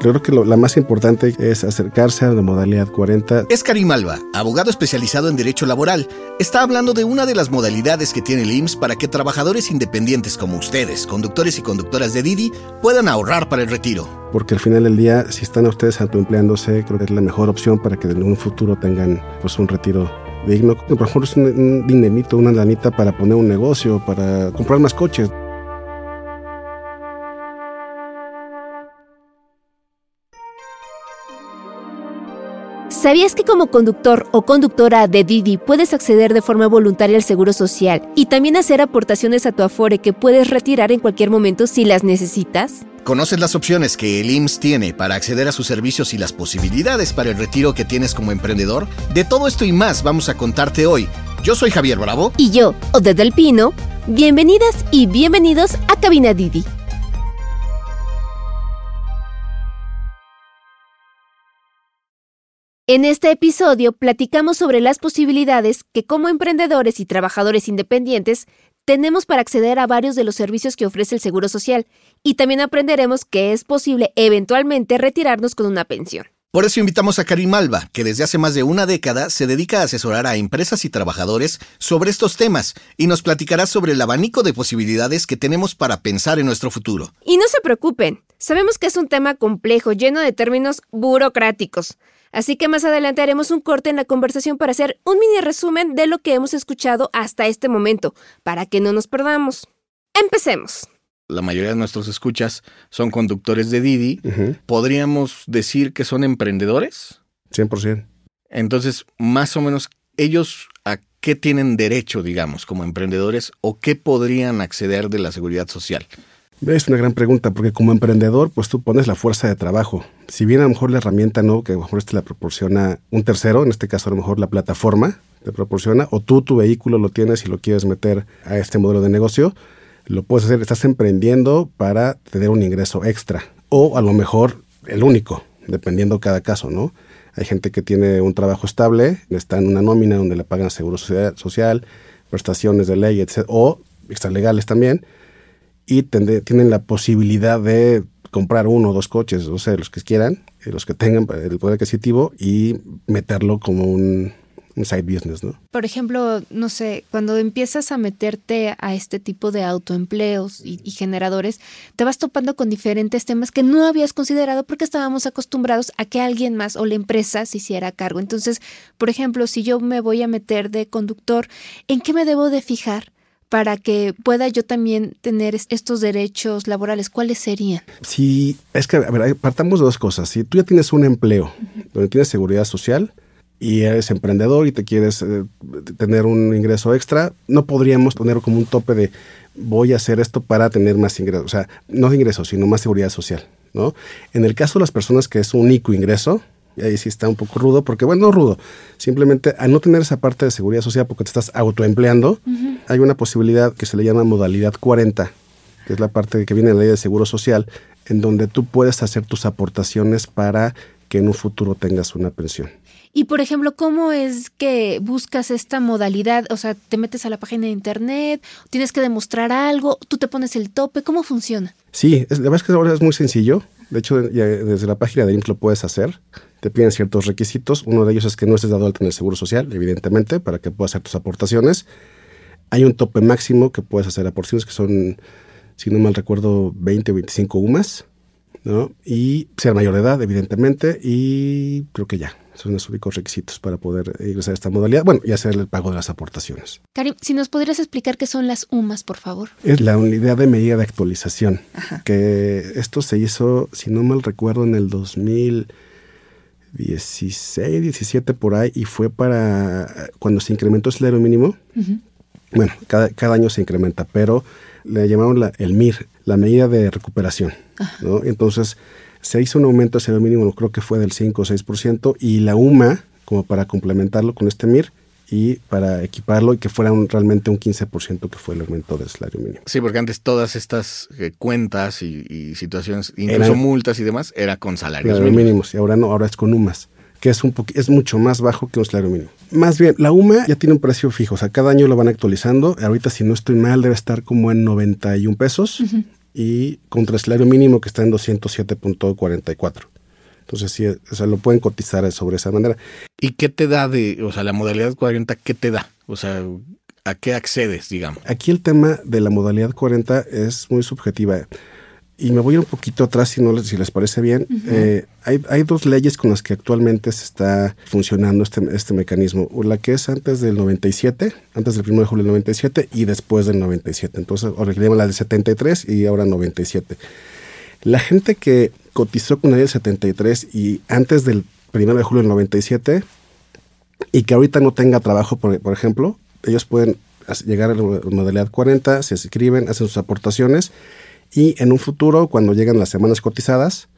creo que la más importante es acercarse a la modalidad 40. Es Karim Alba, abogado especializado en Derecho Laboral. Está hablando de una de las modalidades que tiene el IMSS para que trabajadores independientes como ustedes, conductores y conductoras de Didi, puedan ahorrar para el retiro. Porque al final del día, si están ustedes autoempleándose, creo que es la mejor opción para que en un futuro tengan pues, un retiro digno. Por ejemplo, es un, un dinerito, una lanita para poner un negocio, para comprar más coches. ¿Sabías que como conductor o conductora de Didi puedes acceder de forma voluntaria al seguro social y también hacer aportaciones a tu Afore que puedes retirar en cualquier momento si las necesitas? ¿Conoces las opciones que el IMSS tiene para acceder a sus servicios y las posibilidades para el retiro que tienes como emprendedor? De todo esto y más vamos a contarte hoy. Yo soy Javier Bravo. Y yo, Odette del Pino. Bienvenidas y bienvenidos a Cabina Didi. En este episodio platicamos sobre las posibilidades que como emprendedores y trabajadores independientes tenemos para acceder a varios de los servicios que ofrece el Seguro Social y también aprenderemos que es posible eventualmente retirarnos con una pensión. Por eso invitamos a Karim Alba, que desde hace más de una década se dedica a asesorar a empresas y trabajadores sobre estos temas y nos platicará sobre el abanico de posibilidades que tenemos para pensar en nuestro futuro. Y no se preocupen, sabemos que es un tema complejo, lleno de términos burocráticos. Así que más adelante haremos un corte en la conversación para hacer un mini resumen de lo que hemos escuchado hasta este momento, para que no nos perdamos. Empecemos. La mayoría de nuestros escuchas son conductores de Didi. ¿Podríamos decir que son emprendedores? 100%. Entonces, más o menos, ellos a qué tienen derecho, digamos, como emprendedores o qué podrían acceder de la seguridad social? Es una gran pregunta, porque como emprendedor, pues tú pones la fuerza de trabajo. Si bien a lo mejor la herramienta no, que a lo mejor este la proporciona un tercero, en este caso a lo mejor la plataforma te proporciona, o tú tu vehículo lo tienes y lo quieres meter a este modelo de negocio, lo puedes hacer, estás emprendiendo para tener un ingreso extra, o a lo mejor el único, dependiendo cada caso, ¿no? Hay gente que tiene un trabajo estable, está en una nómina donde le pagan seguro social, prestaciones de ley, etc., o extralegales también, y tienen la posibilidad de comprar uno o dos coches, o sea, los que quieran, los que tengan el poder adquisitivo y meterlo como un, side business, ¿no? Por ejemplo, no sé, cuando empiezas a meterte a este tipo de autoempleos y, generadores, te vas topando con diferentes temas que no habías considerado porque estábamos acostumbrados a que alguien más o la empresa se hiciera cargo. Entonces, por ejemplo, si yo me voy a meter de conductor, ¿en qué me debo de fijar? Para que pueda yo también tener estos derechos laborales? ¿Cuáles serían? Sí, es que, a ver, partamos de dos cosas. Si tú ya tienes un empleo donde tienes seguridad social y eres emprendedor y te quieres eh, tener un ingreso extra, no podríamos poner como un tope de voy a hacer esto para tener más ingresos, o sea, no ingresos, sino más seguridad social, ¿no? En el caso de las personas que es un único ingreso, ahí sí está un poco rudo, porque bueno, no rudo, simplemente al no tener esa parte de seguridad social porque te estás autoempleando, hay una posibilidad que se le llama modalidad 40, que es la parte que viene de la ley de seguro social, en donde tú puedes hacer tus aportaciones para que en un futuro tengas una pensión. Y por ejemplo, ¿cómo es que buscas esta modalidad? O sea, te metes a la página de internet, tienes que demostrar algo, tú te pones el tope, ¿cómo funciona? Sí, la verdad es que ahora es muy sencillo. De hecho, desde la página de IMSS lo puedes hacer te piden ciertos requisitos. Uno de ellos es que no estés dado alta en el Seguro Social, evidentemente, para que puedas hacer tus aportaciones. Hay un tope máximo que puedes hacer aportaciones, que son, si no mal recuerdo, 20 o 25 UMAS, ¿no? Y ser mayor de edad, evidentemente, y creo que ya. Son los únicos requisitos para poder ingresar a esta modalidad. Bueno, y hacer el pago de las aportaciones. Karim, si nos podrías explicar qué son las UMAS, por favor. Es la unidad de medida de actualización. Que esto se hizo, si no mal recuerdo, en el 2000 16, 17 por ahí, y fue para cuando se incrementó el salario mínimo. Bueno, cada, cada, año se incrementa, pero le llamaron la, el MIR, la medida de recuperación. ¿no? Entonces, se hizo un aumento del salario mínimo, creo que fue del 5 o 6%, y la UMA, como para complementarlo con este MIR, y para equiparlo y que fuera realmente un 15% que fue el aumento del salario mínimo. Sí, porque antes todas estas eh, cuentas y, situaciones, incluso multas y demás, era con salarios mínimos. Y ahora no, ahora es con UMAS, que es, un es mucho más bajo que un salario mínimo. Más bien, la UMA ya tiene un precio fijo, o sea, cada año lo van actualizando. Ahorita, si no estoy mal, debe estar como en 91 pesos. y contra el salario mínimo que está en 207.44. Entonces, sí, o sea, lo pueden cotizar sobre esa manera. ¿Y qué te da de, o sea, la modalidad 40, qué te da? O sea, ¿a qué accedes, digamos? Aquí el tema de la modalidad 40 es muy subjetiva. Y me voy un poquito atrás, si, no, si les parece bien. eh, hay, hay, dos leyes con las que actualmente se está funcionando este, este mecanismo. La que es antes del 97, antes del 1 de julio del 97 y después del 97. Entonces, originalmente la del 73 y ahora 97. La gente que cotizó con la ley del 73 y antes del 1 de julio del 97 y que ahorita no tenga trabajo, por, por ejemplo, ellos pueden llegar a la modalidad 40, se inscriben, hacen sus aportaciones y en un futuro, cuando lleguen las semanas cotizadas,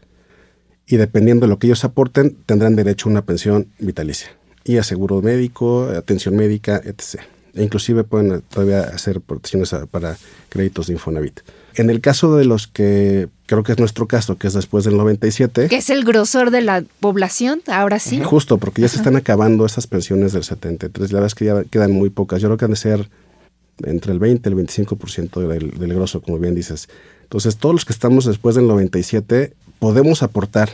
y dependiendo de lo que ellos aporten, tendrán derecho a una pensión vitalicia y a seguro médico, atención médica, etc. E inclusive pueden todavía hacer protecciones para créditos de Infonavit. En el caso de los que creo que es nuestro caso, que es después del 97. Que es el grosor de la población, ahora sí. Justo, porque ya Ajá. se están acabando esas pensiones del 73. La verdad es que ya quedan muy pocas. Yo creo que han de ser entre el 20 y el 25% del, del grosso, como bien dices. Entonces, todos los que estamos después del 97 podemos aportar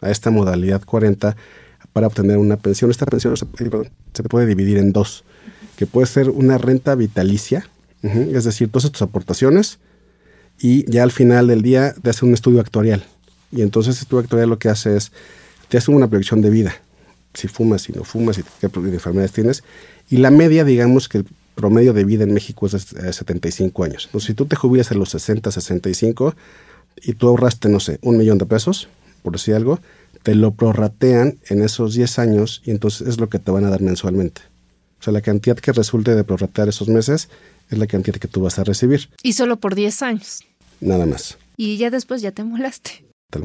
a esta modalidad 40 para obtener una pensión. Esta pensión se, puede dividir en dos, que puede ser una renta vitalicia, es decir, todas tus aportaciones y ya al final del día te hace un estudio actuarial. Y entonces este estudio actuarial lo que hace es, te hace una proyección de vida, si fumas, si no fumas, si qué enfermedades tienes. Y la media, digamos que el promedio de vida en México es de 75 años. Entonces, si tú te jubilas a los 60, 65 y tú ahorraste, no sé, un millón de pesos, por decir algo, te lo prorratean en esos 10 años y entonces es lo que te van a dar mensualmente. O sea, la cantidad que resulte de prorratear esos meses es la cantidad que tú vas a recibir. Y solo por 10 años. Nada más. Y ya después ya te molaste.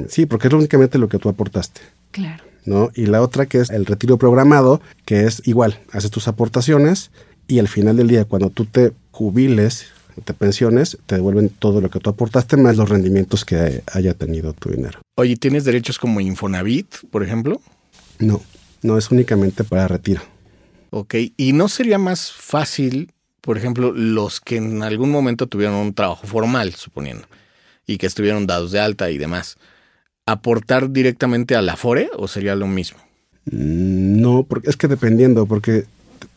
Sí, porque es únicamente lo que tú aportaste. Claro. ¿no? Y la otra que es el retiro programado, que es igual, haces tus aportaciones y al final del día, cuando tú te jubiles, te pensiones, te devuelven todo lo que tú aportaste más los rendimientos que haya tenido tu dinero. Oye, ¿tienes derechos como Infonavit, por ejemplo? No, no es únicamente para retiro. Ok, ¿y no sería más fácil, por ejemplo, los que en algún momento tuvieron un trabajo formal, suponiendo, y que estuvieron dados de alta y demás, aportar directamente a la FORE o sería lo mismo? No, porque es que dependiendo, porque,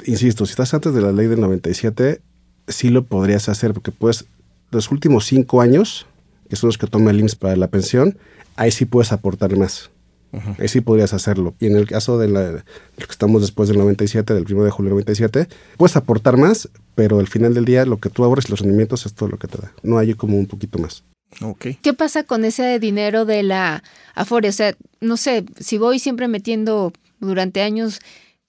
insisto, si estás antes de la ley del 97, sí lo podrías hacer, porque pues los últimos cinco años, que son los que toma el IMSS para la pensión, ahí sí puedes aportar más. Ahí sí podrías hacerlo. Y en el caso de, la, de lo que estamos después del 97, del 1 de julio del 97, puedes aportar más, pero al final del día lo que tú ahorres, los rendimientos, es todo lo que te da. No hay como un poquito más. Okay. ¿Qué pasa con ese dinero de la Afore? O sea, no sé, si voy siempre metiendo durante años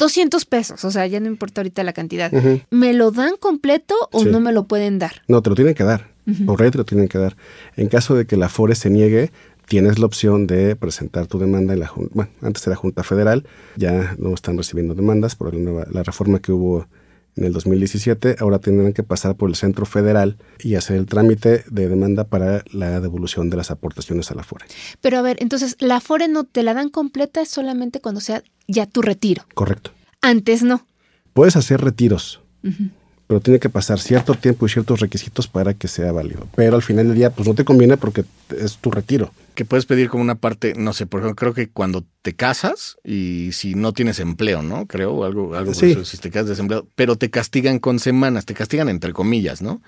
200 pesos, o sea, ya no importa ahorita la cantidad, uh -huh. ¿me lo dan completo o sí. no me lo pueden dar? No, te lo tienen que dar. Uh -huh. Por ley te lo tienen que dar. En caso de que la Afore se niegue, tienes la opción de presentar tu demanda en la Junta, bueno, antes de la Junta Federal, ya no están recibiendo demandas por la, nueva, la reforma que hubo en el 2017, ahora tendrán que pasar por el Centro Federal y hacer el trámite de demanda para la devolución de las aportaciones a la FORE. Pero a ver, entonces, ¿la FORE no te la dan completa solamente cuando sea ya tu retiro? Correcto. Antes no. Puedes hacer retiros, uh -huh. Pero tiene que pasar cierto tiempo y ciertos requisitos para que sea válido. Pero al final del día, pues no te conviene porque es tu retiro que puedes pedir como una parte, no sé, por ejemplo, creo que cuando te casas y si no tienes empleo, ¿no? Creo, algo, algo sí. eso, si te quedas desempleado, pero te castigan con semanas, te castigan entre comillas, ¿no?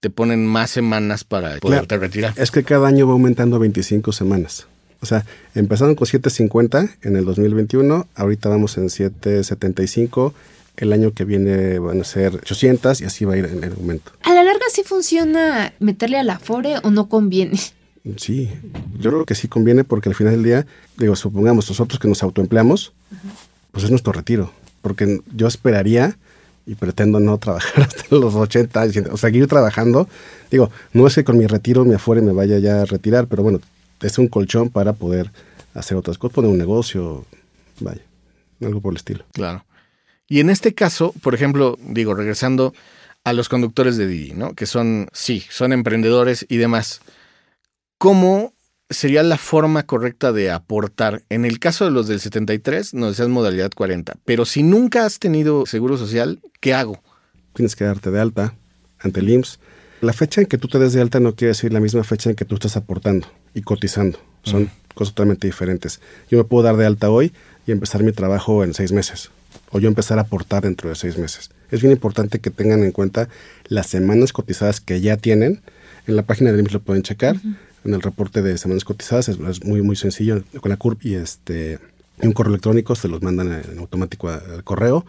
Te ponen más semanas para poderte claro, retirar. Es que cada año va aumentando 25 semanas. O sea, empezaron con 7.50 en el 2021, ahorita vamos en 7.75, el año que viene van a ser 800 y así va a ir en el aumento. ¿A la larga sí funciona meterle a la FORE o no conviene? Sí, yo creo que sí conviene porque al final del día, digo, supongamos nosotros que nos autoempleamos, uh -huh. pues es nuestro retiro. Porque yo esperaría y pretendo no trabajar hasta los 80 años, o seguir trabajando. Digo, no es que con mi retiro me afuera y me vaya ya a retirar, pero bueno, es un colchón para poder hacer otras cosas, poner un negocio, vaya, algo por el estilo. Claro. Y en este caso, por ejemplo, digo, regresando a los conductores de Didi, ¿no? Que son, sí, son emprendedores y demás. ¿Cómo sería la forma correcta de aportar? En el caso de los del 73, nos decías modalidad 40, pero si nunca has tenido seguro social, ¿qué hago? Tienes que darte de alta ante el IMSS. La fecha en que tú te des de alta no quiere decir la misma fecha en que tú estás aportando y cotizando. Son cosas totalmente diferentes. Yo me puedo dar de alta hoy y empezar mi trabajo en seis meses. O yo empezar a aportar dentro de seis meses. Es bien importante que tengan en cuenta las semanas cotizadas que ya tienen. En la página del IMSS lo pueden checar. En el reporte de semanas cotizadas es, es muy, muy sencillo. Con la CURP y este y un correo electrónico se los mandan en automático al correo.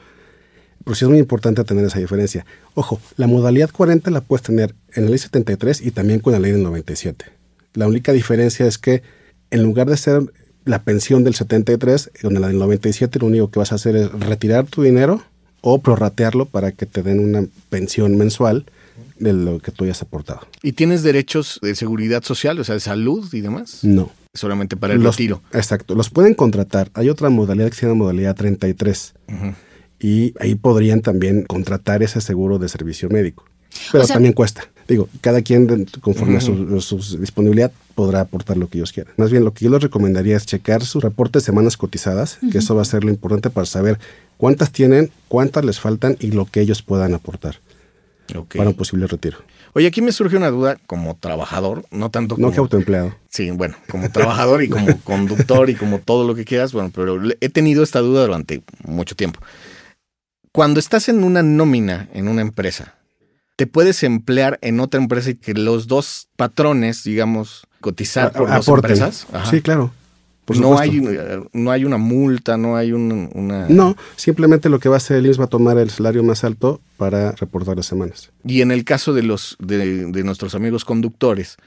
Pero sí es muy importante tener esa diferencia. Ojo, la modalidad 40 la puedes tener en la ley 73 y también con la ley del 97. La única diferencia es que en lugar de ser la pensión del 73, donde la del 97 lo único que vas a hacer es retirar tu dinero o prorratearlo para que te den una pensión mensual de lo que tú hayas aportado. ¿Y tienes derechos de seguridad social, o sea, de salud y demás? No. Solamente para el Los- retiro. Exacto. Los pueden contratar. Hay otra modalidad que se llama modalidad 33. Ujú. Y ahí podrían también contratar ese seguro de servicio médico. Pero O sea- también cuesta. Digo, cada quien conforme a su, su disponibilidad podrá aportar lo que ellos quieran. Más bien, lo que yo les recomendaría es checar sus reportes de semanas cotizadas, que eso va a ser lo importante para saber cuántas tienen, cuántas les faltan y lo que ellos puedan aportar Ok. para un posible retiro. Oye, aquí me surge una duda como trabajador, no tanto No como... que autoempleado. Sí, bueno, como trabajador y como conductor y como todo lo que quieras, bueno, pero he tenido esta duda durante mucho tiempo. Cuando estás en una nómina en una empresa, ¿te puedes emplear en otra empresa y que los dos patrones, digamos, cotizar por aporten. empresas? Ajá. Sí, claro. Por no hay, no hay una multa, no hay un- una... No, simplemente lo que va a hacer el IMSS va a tomar el salario más alto para reportar las semanas. Y en el caso de los de, de nuestros amigos conductores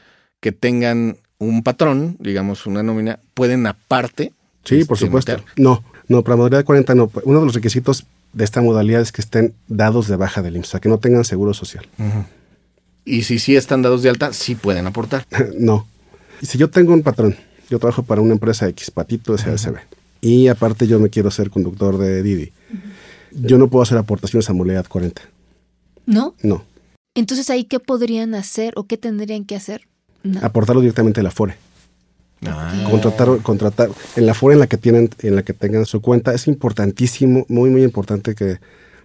que tengan un patrón, digamos una nómina, pueden aparte. Sí, por este, supuesto. meter. No, no, para modalidad 40 no. Uno de los requisitos de esta modalidad es que estén dados de baja del IMSS, o sea, que no tengan seguro social. Y si sí están dados de alta, sí pueden aportar. no. Y si yo tengo un patrón, yo trabajo para una empresa X, Patito SASB, y aparte yo me quiero ser conductor de Didi, yo no puedo hacer aportaciones a modalidad 40. ¿No? No. Entonces ahí qué podrían hacer o qué tendrían que hacer. No. Aportarlo directamente a la FORE. Ah. Contratar, contratar en la FORE en la que tienen, en la que tengan su cuenta, es importantísimo, muy, muy importante que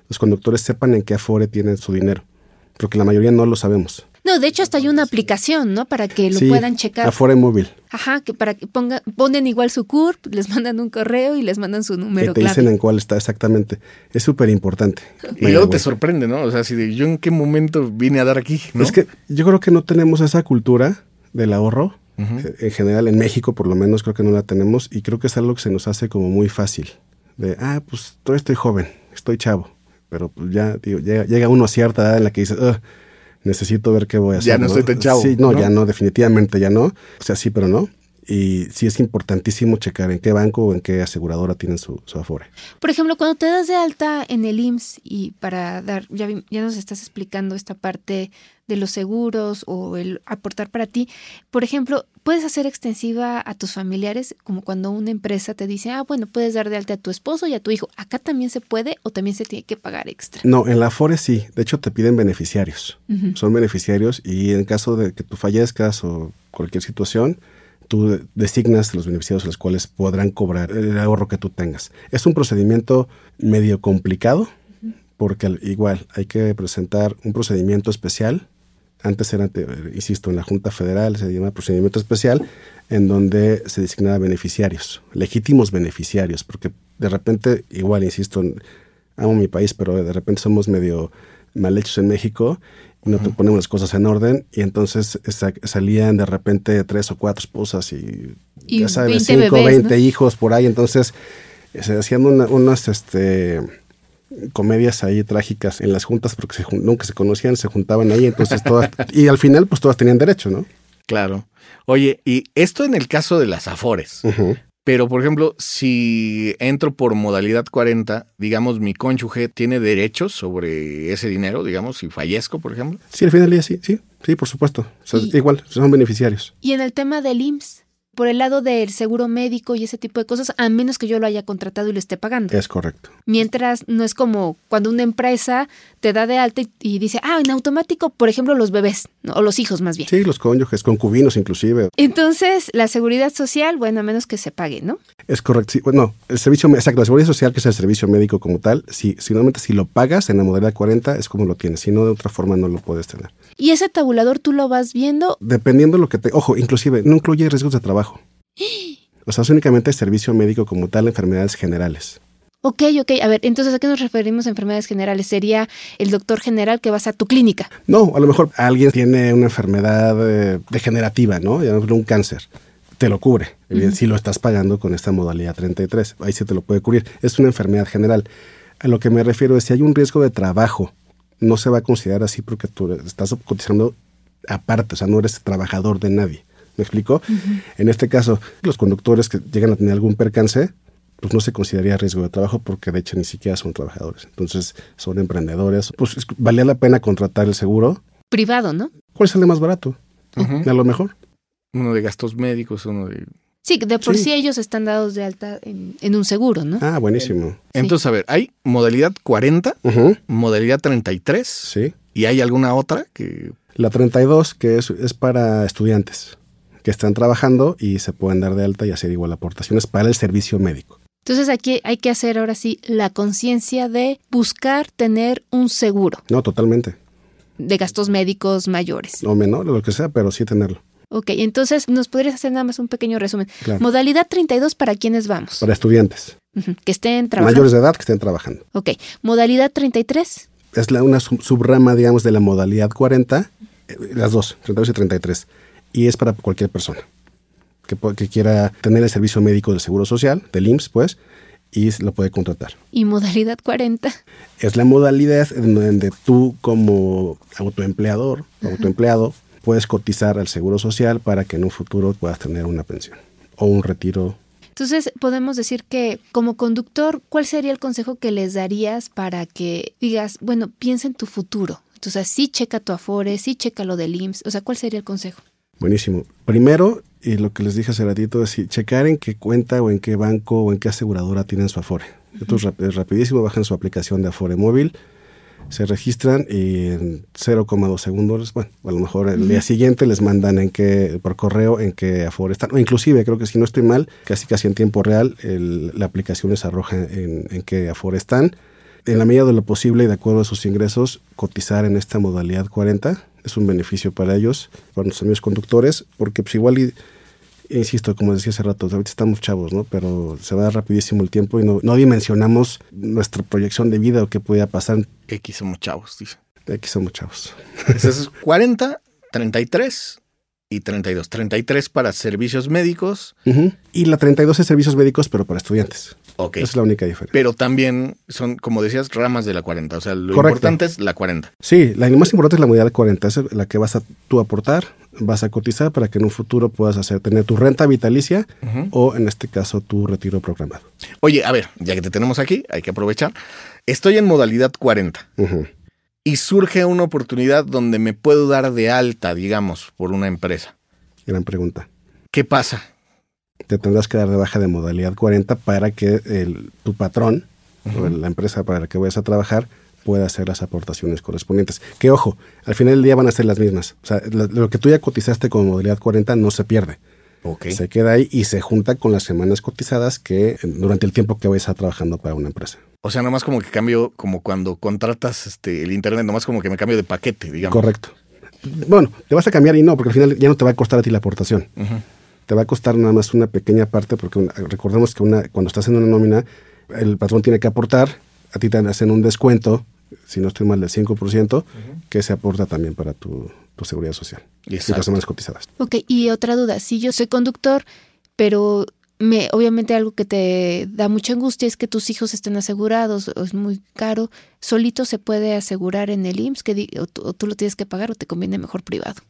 los conductores sepan en qué Afore tienen su dinero, porque la mayoría no lo sabemos. No, de hecho hasta hay una aplicación, ¿no? Para que lo Sí, puedan checar. Afore móvil, Ajá, que para que pongan, ponen igual su CURP, les mandan un correo y les mandan su número que te clave. dicen en cuál está exactamente. Es súper importante. Y luego te sorprende, ¿no? O sea, si de, yo en qué momento vine a dar aquí, ¿no? Es que yo creo que no tenemos esa cultura del ahorro. En general, en México por lo menos creo que no la tenemos y creo que es algo que se nos hace como muy fácil. De, ah, pues todavía estoy joven, estoy chavo, pero pues ya, digo, llega, llega uno a cierta edad en la que dices, "Ugh, necesito ver qué voy a hacer. Ya no estoy tan chavo, Sí, no, ¿no? ya no, definitivamente ya no. O sea, sí, pero no. Y sí es importantísimo checar en qué banco o en qué aseguradora tienen su, su Afore. Por ejemplo, cuando te das de alta en el IMSS y para dar, ya, vi- ya nos estás explicando esta parte de los seguros o el aportar para ti, por ejemplo, puedes hacer extensiva a tus familiares, como cuando una empresa te dice, ah, bueno, puedes dar de alta a tu esposo y a tu hijo. ¿Acá también se puede o también se tiene que pagar extra? No, en la Afore sí. De hecho, te piden beneficiarios. Son beneficiarios y en caso de que tú fallezcas o cualquier situación, tú de- designas los beneficiarios a los cuales podrán cobrar el ahorro que tú tengas. Es un procedimiento medio complicado porque al- igual hay que presentar un procedimiento especial. Antes era, insisto, en la Junta Federal se llama procedimiento especial en donde se designaba beneficiarios, legítimos beneficiarios, porque de repente, igual, insisto, amo mi país, pero de repente somos medio mal hechos en México y no te ponemos las cosas en orden y entonces sa- salían de repente tres o cuatro esposas y, Y ya sabes, 20 cinco, bebés, 20 ¿no? hijos por ahí, entonces eh, se hacían una- unas este comedias ahí trágicas en las juntas porque se nunca se conocían, se juntaban ahí, entonces todas y al final pues todas tenían derecho, ¿no? Claro. Oye, y esto en el caso de las afores. Pero, por ejemplo, si entro por modalidad 40, digamos, mi cónyuge tiene derechos sobre ese dinero, digamos, si fallezco, por ejemplo. Sí, al final del día sí, sí, sí, por supuesto. O sea, Y- igual, son beneficiarios. Y en el tema del IMSS, por el lado del seguro médico y ese tipo de cosas, a menos que yo lo haya contratado y lo esté pagando. Es correcto. Mientras no es como cuando una empresa te da de alta y, y dice, ah, en automático, por ejemplo, los bebés, o los hijos más bien. Sí, los cónyuges, concubinos inclusive. Entonces, la seguridad social, bueno, a menos que se pague, ¿no? Es correcto. Sí, bueno, el servicio, exacto, la seguridad social, que es el servicio médico como tal, si, si normalmente si lo pagas en la modalidad 40 es como lo tienes, si no de otra forma no lo puedes tener. Y ese tabulador tú lo vas viendo. Dependiendo de lo que te... Ojo, inclusive, no incluye riesgos de trabajo. O sea, es únicamente servicio médico como tal, enfermedades generales. Ok, ok. A ver, entonces, ¿a qué nos referimos a enfermedades generales? ¿Sería el doctor general que vas a tu clínica? No, a lo mejor alguien tiene una enfermedad eh, degenerativa, ¿no? Un cáncer. Te lo cubre. Si lo estás pagando con esta modalidad 33. Ahí sí te lo puede cubrir. Es una enfermedad general. A lo que me refiero es si hay un riesgo de trabajo, no se va a considerar así porque tú estás cotizando aparte, o sea, no eres trabajador de nadie. ¿Me explico? En este caso, los conductores que llegan a tener algún percance, pues no se consideraría riesgo de trabajo porque de hecho ni siquiera son trabajadores. Entonces son emprendedores. Pues valía la pena contratar el seguro. Privado, ¿no? ¿Cuál es el más barato? A lo mejor. Uno de gastos médicos, uno de... Sí, de por sí, ellos están dados de alta en, un seguro, ¿no? Ah, buenísimo. Entonces, a ver, hay modalidad 40, modalidad 33. Sí. ¿Y hay alguna otra que...? La 32, que es, es para estudiantes que están trabajando y se pueden dar de alta y hacer igual aportaciones para el servicio médico. Entonces aquí hay que hacer ahora sí la conciencia de buscar tener un seguro. No, totalmente. De gastos médicos mayores. O menor, lo que sea, pero sí tenerlo. Ok, entonces nos podrías hacer nada más un pequeño resumen. Modalidad 32 para quiénes vamos. Para estudiantes. Que estén trabajando. Mayores de edad que estén trabajando. Ok. Modalidad 33. Es la, una subrama, digamos, de la modalidad 40, eh, las dos, 32 y 33. Y es para cualquier persona que, quiera tener el servicio médico del Seguro Social, del IMSS, pues, y lo puede contratar. ¿Y modalidad 40? Es la modalidad en donde tú como autoempleador, autoempleado, puedes cotizar al Seguro Social para que en un futuro puedas tener una pensión o un retiro. Entonces, podemos decir que como conductor, ¿cuál sería el consejo que les darías para que digas, bueno, piensa en tu futuro? Entonces, sí checa tu Afore, sí checa lo del IMSS, o sea, ¿cuál sería el consejo? Buenísimo. Primero, y lo que les dije hace ratito es checar en qué cuenta o en qué banco o en qué aseguradora tienen su Afore. Esto es, rapidísimo, bajan su aplicación de Afore móvil, se registran y en 0,2 segundos, bueno, a lo mejor el día siguiente les mandan en qué, por correo en qué Afore están. O inclusive, creo que si no estoy mal, casi casi en tiempo real, la aplicación les arroja en, en qué Afore están. En la medida de lo posible y de acuerdo a sus ingresos, cotizar en esta modalidad 40 es un beneficio para ellos, para nuestros amigos conductores, porque pues igual, insisto, como decía hace rato, ahorita estamos chavos, ¿no? Pero se va rapidísimo el tiempo y no, no dimensionamos nuestra proyección de vida o qué podía pasar. X somos chavos, dice. X somos chavos. Ese es 40, 33 y 32. 33 para servicios médicos. Y la 32 es servicios médicos, pero para estudiantes. Okay. Esa es la única diferencia. Pero también son, como decías, ramas de la 40. O sea, lo importante es la 40. Sí, la más importante es la modalidad 40. Es la que vas a tú aportar, vas a cotizar para que en un futuro puedas hacer, tener tu renta vitalicia o, en este caso, tu retiro programado. Oye, a ver, ya que te tenemos aquí, hay que aprovechar. Estoy en modalidad 40. Y surge una oportunidad donde me puedo dar de alta, digamos, por una empresa. Gran pregunta. ¿Qué pasa? te tendrás que dar de baja de modalidad 40 para que el, tu patrón o la empresa para la que vayas a trabajar pueda hacer las aportaciones correspondientes. Que ojo, al final del día van a ser las mismas. O sea, lo, que tú ya cotizaste con modalidad 40 no se pierde. Se queda ahí y se junta con las semanas cotizadas que durante el tiempo que vayas a estar trabajando para una empresa. O sea, nomás como que cambio, como cuando contratas este, el internet, nomás como que me cambio de paquete, digamos. Correcto. Bueno, te vas a cambiar y no, porque al final ya no te va a costar a ti la aportación te va a costar nada más una pequeña parte, porque recordemos que una, cuando estás haciendo una nómina, el patrón tiene que aportar, a ti te hacen un descuento, si no estoy mal, del 5%, que se aporta también para tu, seguridad social y las semanas cotizadas. Ok, y otra duda, si yo soy conductor, pero me, obviamente algo que te da mucha angustia es que tus hijos estén asegurados, es muy caro, solito se puede asegurar en el IMSS, que, o tú lo tienes que pagar o te conviene mejor privado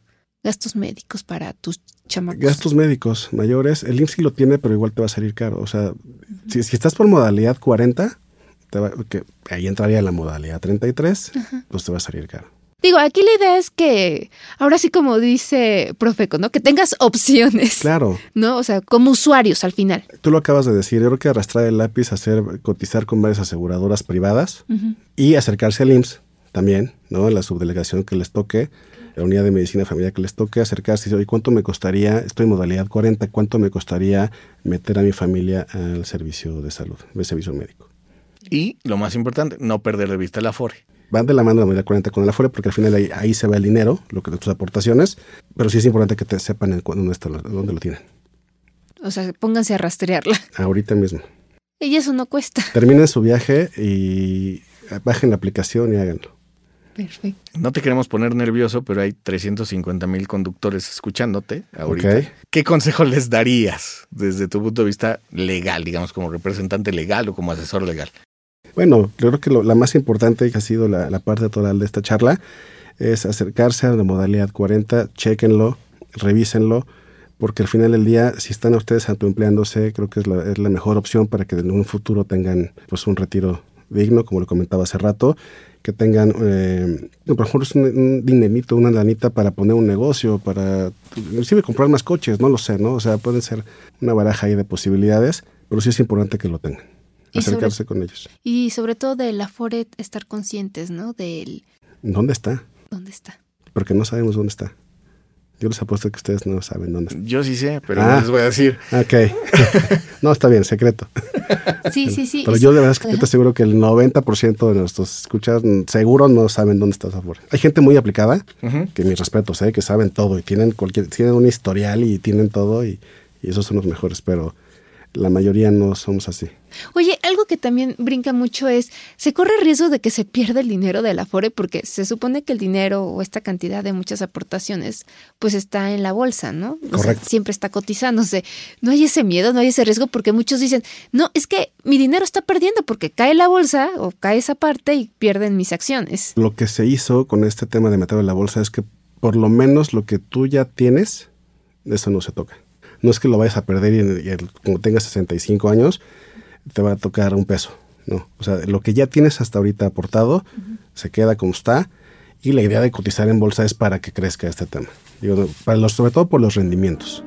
gastos médicos para tus chamacos. Gastos médicos mayores, el IMSS sí lo tiene, pero igual te va a salir caro. O sea, si, estás por modalidad 40, que ahí entraría la modalidad 33, pues te va a salir caro. Digo, aquí la idea es que, ahora sí como dice Profeco, ¿no? Que tengas opciones. Claro. ¿No? O sea, como usuarios al final. Tú lo acabas de decir, yo creo que arrastrar el lápiz, hacer, cotizar con varias aseguradoras privadas y acercarse al IMSS también, ¿no? La subdelegación que les toque la unidad de medicina familiar que les toque acercarse y decir, ¿cuánto me costaría, estoy en modalidad 40, cuánto me costaría meter a mi familia al servicio de salud, al servicio médico? Y lo más importante, no perder de vista el Afore. van de la mano la modalidad 40 con el Afore porque al final ahí, ahí se va el dinero, lo que de tus aportaciones, pero sí es importante que te sepan en, cu- dónde, está, dónde lo tienen. O sea, pónganse a rastrearla. Ahorita mismo. Y eso no cuesta. Terminen su viaje y bajen la aplicación y háganlo. Perfecto. No te queremos poner nervioso, pero hay 350 mil conductores escuchándote ahorita. ¿Qué consejo les darías desde tu punto de vista legal, digamos, como representante legal o como asesor legal? Bueno, creo que lo- la más importante que ha sido la, la parte total de esta charla es acercarse a la modalidad 40, chequenlo, revísenlo, porque al final del día, si están ustedes autoempleándose, creo que es la, es la mejor opción para que en un futuro tengan pues un retiro digno, como lo comentaba hace rato, que tengan, eh, por ejemplo, un, un dinerito, una lanita para poner un negocio, para inclusive comprar más coches, no lo sé, ¿no? O sea, pueden ser una baraja ahí de posibilidades, pero sí es importante que lo tengan, Y sobre- acercarse con ellos. Y sobre todo del Afore, estar conscientes, ¿no? Del ¿Dónde está? dónde está. Porque no sabemos dónde está. Yo les apuesto que ustedes no saben dónde está. Yo sí sé, pero Ah. no les voy a decir. Ok. no, está bien, secreto. Sí, sí, sí. Pero yo de verdad es que yo te aseguro que el 90% de nuestros escuchas seguro no saben dónde estás afuera. Hay gente muy aplicada, que mis respetos, ¿eh? que saben todo y tienen cualquier, tienen un historial y tienen todo y, y esos son los mejores, pero la mayoría no somos así. Oye, algo que también brinca mucho es, se corre riesgo de que se pierda el dinero del Afore porque se supone que el dinero o esta cantidad de muchas aportaciones pues está en la bolsa, ¿no? O sea, siempre está cotizándose. No hay ese miedo, no hay ese riesgo porque muchos dicen, no, es que mi dinero está perdiendo porque cae la bolsa o cae esa parte y pierden mis acciones. Lo que se hizo con este tema de meterlo en la bolsa es que por lo menos lo que tú ya tienes, eso no se toca. No es que lo vayas a perder y, y el- tengas 65 años, te va a tocar un peso. No, o sea, lo que ya tienes hasta ahorita aportado se queda como está y la idea de cotizar en bolsa es para que crezca este tema. Digo, para los, sobre todo por los rendimientos.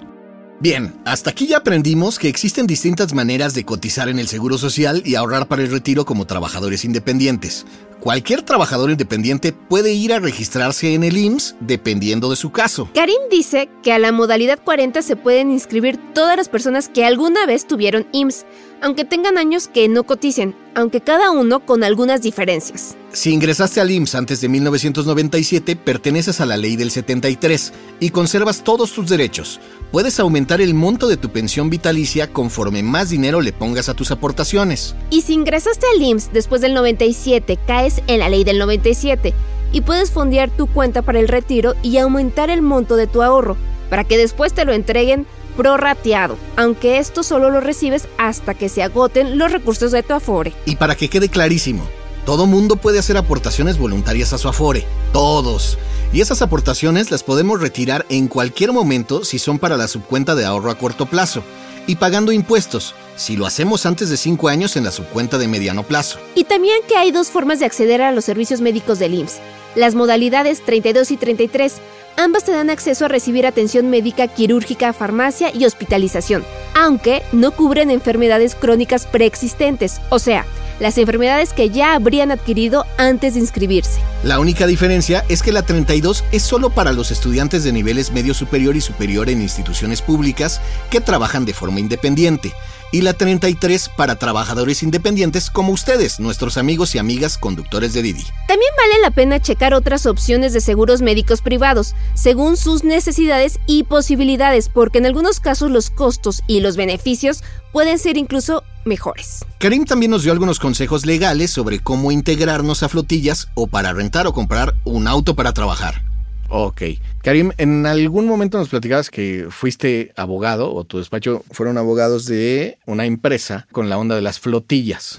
Bien, hasta aquí ya aprendimos que existen distintas maneras de cotizar en el Seguro Social y ahorrar para el retiro como trabajadores independientes. Cualquier trabajador independiente puede ir a registrarse en el IMSS dependiendo de su caso. Karim dice que a la modalidad 40 se pueden inscribir todas las personas que alguna vez tuvieron IMSS, aunque tengan años que no coticen, aunque cada uno con algunas diferencias. Si ingresaste al IMSS antes de 1997, perteneces a la ley del 73 y conservas todos tus derechos. Puedes aumentar el monto de tu pensión vitalicia conforme más dinero le pongas a tus aportaciones. Y si ingresaste al IMSS después del 97, caes en la ley del 97 y puedes fondear tu cuenta para el retiro y aumentar el monto de tu ahorro para que después te lo entreguen prorrateado, aunque esto solo lo recibes hasta que se agoten los recursos de tu Afore. Y para que quede clarísimo, todo mundo puede hacer aportaciones voluntarias a su Afore. Todos. Y esas aportaciones las podemos retirar en cualquier momento si son para la subcuenta de ahorro a corto plazo. Y pagando impuestos, si lo hacemos antes de 5 años en la subcuenta de mediano plazo. Y también que hay dos formas de acceder a los servicios médicos del IMSS. Las modalidades 32 y 33. Ambas te dan acceso a recibir atención médica quirúrgica, farmacia y hospitalización, aunque no cubren enfermedades crónicas preexistentes, o sea, las enfermedades que ya habrían adquirido antes de inscribirse. La única diferencia es que la 32 es solo para los estudiantes de niveles medio superior y superior en instituciones públicas que trabajan de forma independiente, y la 33 para trabajadores independientes como ustedes, nuestros amigos y amigas conductores de Didi. También vale la pena checar otras opciones de seguros médicos privados, según sus necesidades y posibilidades, porque en algunos casos los costos y los beneficios pueden ser incluso mejores. Karim también nos dio algunos consejos legales sobre cómo integrarnos a flotillas o para rentar o comprar un auto para trabajar. Ok. Karim, en algún momento nos platicabas que fuiste abogado o tu despacho fueron abogados de una empresa con la onda de las flotillas.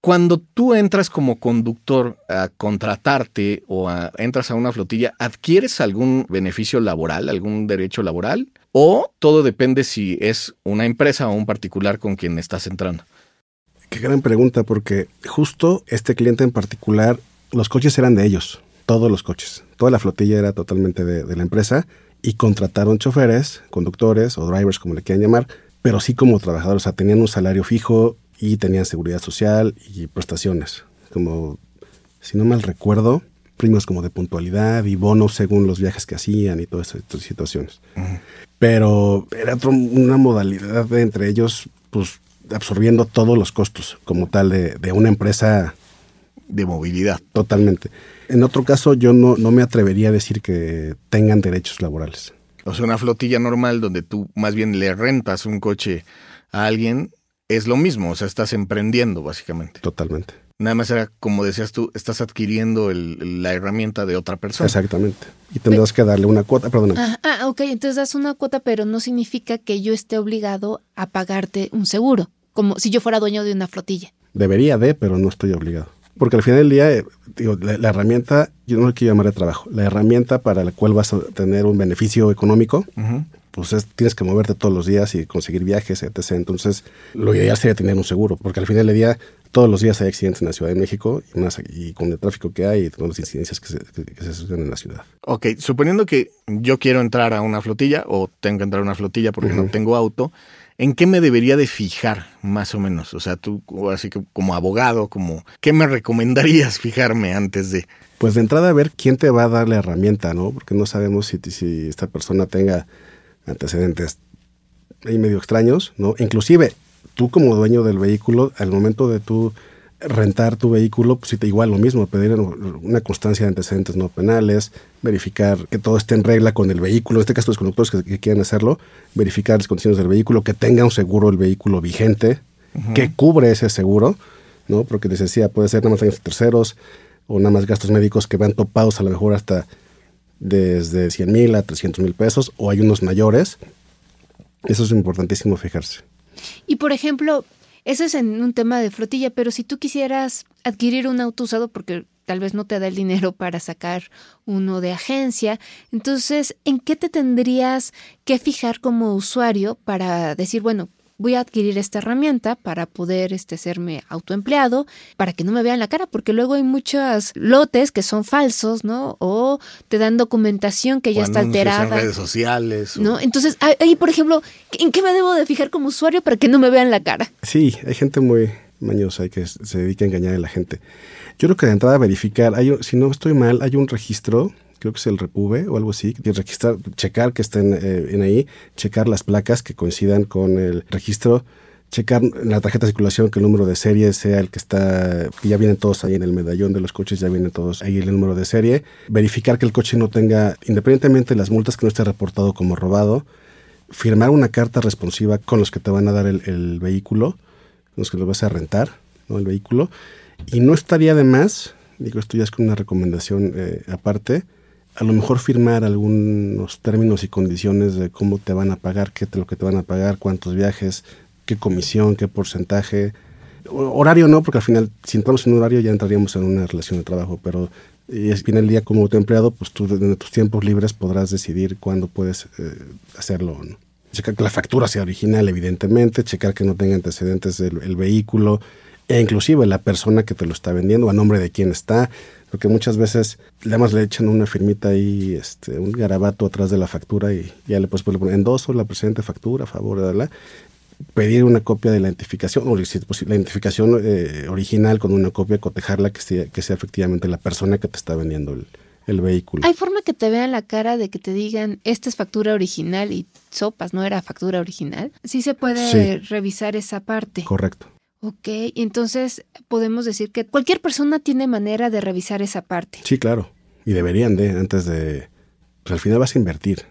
Cuando tú entras como conductor a contratarte o a- entras a una flotilla, ¿adquieres algún beneficio laboral, algún derecho laboral? ¿O todo depende si es una empresa o un particular con quien estás entrando? Qué gran pregunta, porque justo este cliente en particular, los coches eran de ellos, todos los coches. Toda la flotilla era totalmente de, de la empresa y contrataron choferes, conductores o drivers, como le quieran llamar, pero sí como trabajadores, o sea, tenían un salario fijo y tenían seguridad social y prestaciones. Como, si no mal recuerdo, primos como de puntualidad y bonos según los viajes que hacían y todas estas situaciones. Pero era otro- una modalidad de entre ellos, pues absorbiendo todos los costos como tal de, de una empresa de movilidad. Totalmente. En otro caso, yo no, no me atrevería a decir que tengan derechos laborales. O sea, una flotilla normal donde tú más bien le rentas un coche a alguien es lo mismo, o sea, estás emprendiendo básicamente. Totalmente. Nada más era, como decías tú, estás adquiriendo el- la herramienta de otra persona. Exactamente. Y tendrás que darle una cuota, perdona. Ah, ah, ok, entonces das una cuota, pero no significa que yo esté obligado a pagarte un seguro, como si yo fuera dueño de una flotilla. Debería de, pero no estoy obligado. Porque al final del día, eh, digo, la, la herramienta, yo no le quiero llamar de trabajo, la herramienta para la cual vas a tener un beneficio económico, pues es- tienes que moverte todos los días y conseguir viajes, etc. Entonces, lo ideal sería tener un seguro, porque al final del día, todos los días hay accidentes en la Ciudad de México y más y con el tráfico que hay y con las incidencias que se, que- que se suceden en la ciudad. Ok, suponiendo que yo quiero entrar a una flotilla o tengo que entrar a una flotilla porque no tengo auto, ¿en qué me debería de fijar más o menos? O sea, tú así que como abogado, como ¿qué me recomendarías fijarme antes de? Pues de entrada a ver quién te va a dar la herramienta, ¿no? Porque no sabemos si, esta persona tenga antecedentes ahí medio extraños, ¿no? Inclusive tú como dueño del vehículo, al momento de tú rentar tu vehículo, pues igual lo mismo, pedir una constancia de antecedentes no penales, verificar que todo esté en regla con el vehículo, en este caso los conductores que, que quieran hacerlo, verificar las condiciones del vehículo, que tenga un seguro el vehículo vigente, que cubre ese seguro, ¿no? Porque les decía, puede ser nada más daños terceros o nada más gastos médicos que van topados a lo mejor hasta desde 100 mil a 300 mil pesos o hay unos mayores. Eso es importantísimo fijarse. Y por ejemplo, eso es en un tema de flotilla, pero si tú quisieras adquirir un auto usado porque tal vez no te da el dinero para sacar uno de agencia, entonces, ¿en qué te tendrías que fijar como usuario para decir, bueno, voy a adquirir esta herramienta para poder este, serme autoempleado, para que no me vean la cara, porque luego hay muchos lotes que son falsos, ¿no? O te dan documentación que ya está anuncios en alterada. redes sociales. o- ¿No? Entonces, ahí, ahí, por ejemplo, ¿en qué me debo de fijar como usuario para que no me vean la cara? Sí, hay gente muy mañosa y que se dedica a engañar a la gente. Yo creo que de entrada verificar, hay, un- si no estoy mal, hay un registro, creo que es el Repube o algo así, registrar, checar que estén eh, en ahí, checar las placas que coincidan con el registro, checar la tarjeta de circulación que el número de serie sea el que está, que ya vienen todos ahí en el medallón de los coches, ya vienen todos ahí el número de serie, verificar que el coche no tenga, independientemente de las multas, que no esté reportado como robado, firmar una carta responsiva con los que te van a dar el, el vehículo, con los que lo vas a rentar, ¿no? el vehículo, y no estaría de más, digo esto ya es con una recomendación eh, aparte, a lo mejor firmar algunos términos y condiciones de cómo te van a pagar, qué te, lo que te van a pagar, cuántos viajes, qué comisión, qué porcentaje. Horario no, porque al final, si entramos en un horario ya entraríamos en una relación de trabajo, pero y es bien el día como tu empleado, pues tú en tus tiempos libres podrás decidir cuándo puedes eh, hacerlo o no. Checar que la factura sea original, evidentemente, checar que no tenga antecedentes el, el vehículo, e inclusive la persona que te lo está vendiendo, a nombre de quién está, porque muchas veces le más le echan una firmita ahí, este, un garabato atrás de la factura y ya le puedes poner endoso la presente factura, a favor, ¿verdad? pedir una copia de la identificación, o la identificación eh, original con una copia, cotejarla que sea, que sea efectivamente la persona que te está vendiendo el, el vehículo. ¿Hay forma que te vean la cara de que te digan, esta es factura original y sopas, no era factura original? Sí se puede Sí. revisar esa parte. Correcto. Ok, entonces podemos decir que cualquier persona tiene manera de revisar esa parte. Sí, claro. Y deberían de, antes de... Pues al final vas a invertir.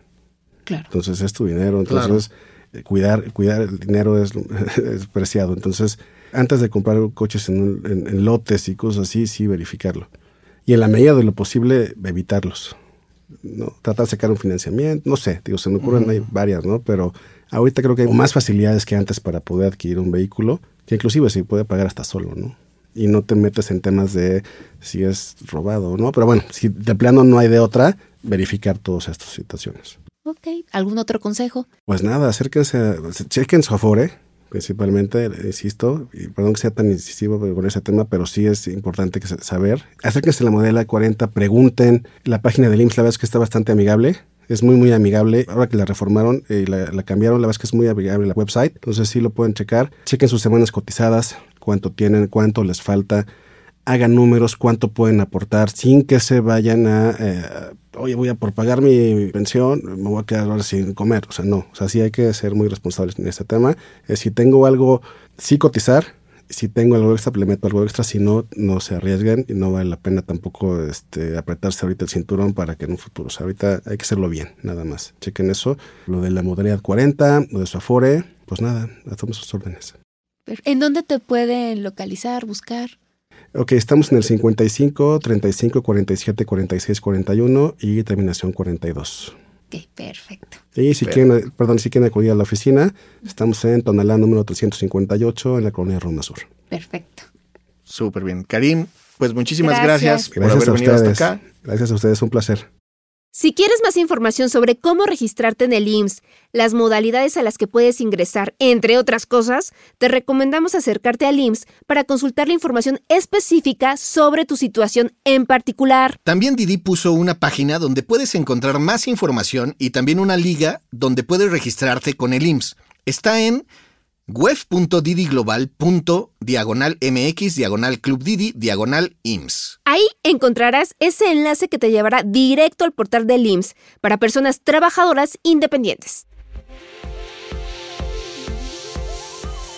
Claro. Entonces es tu dinero. Entonces eh, cuidar, cuidar el dinero es, es preciado. Entonces, antes de comprar coches en, un- en- en lotes y cosas así, sí verificarlo. Y en la medida de lo posible, evitarlos. ¿no? Tratar de sacar un financiamiento, no sé, digo, se me ocurren, hay varias, ¿no? Pero ahorita creo que hay más facilidades que antes para poder adquirir un vehículo, que inclusive se puede pagar hasta solo, ¿no? Y no te metes en temas de si es robado o no. Pero bueno, si de plano no hay de otra, verificar todas estas situaciones. Ok, ¿algún otro consejo? Pues nada, acérquense, a- chequen su Afore, principalmente, insisto, y perdón que sea tan incisivo con ese tema, pero sí es importante que saber. Acérquense a la modela 40, pregunten. La página del IMSS, la verdad es que está bastante amigable. Es muy, muy amigable. Ahora que la reformaron y la, la cambiaron, la verdad es que es muy amigable la website. Entonces sí lo pueden checar. Chequen sus semanas cotizadas, cuánto tienen, cuánto les falta. Hagan números, cuánto pueden aportar, sin que se vayan a, eh, oye, voy a por pagar mi pensión, me voy a quedar ahora sin comer. O sea, no. O sea, sí hay que ser muy responsables en este tema. Eh, si tengo algo, sí cotizar, Si tengo algo extra, le meto algo extra. Si no, no se arriesguen y no vale la pena tampoco este, apretarse ahorita el cinturón para que en un futuro. O sea, ahorita hay que hacerlo bien, nada más. Chequen eso. Lo de la modalidad 40, lo de su Afore, pues nada, hacemos sus órdenes. ¿En dónde te pueden localizar, buscar? Ok, estamos en el 55, 35, 47, 46, 41 y terminación 42. Ok, perfecto. Y si quieren, perdón, si quieren acudir a la oficina, estamos en Tonalá número 358 en la colonia Roma Sur. Perfecto. Súper bien. Karim, pues muchísimas Gracias. gracias, por haber a venido hasta acá. Gracias a ustedes, un placer. Si quieres más información sobre cómo registrarte en el IMSS, las modalidades a las que puedes ingresar, entre otras cosas, te recomendamos acercarte al IMSS para consultar la información específica sobre tu situación en particular. También Didi puso una página donde puedes encontrar más información y también una liga donde puedes registrarte con el IMSS. Está en web.didiglobal.diagonal mx diagonal. Ahí encontrarás ese enlace que te llevará directo al portal del IMSS para personas trabajadoras independientes.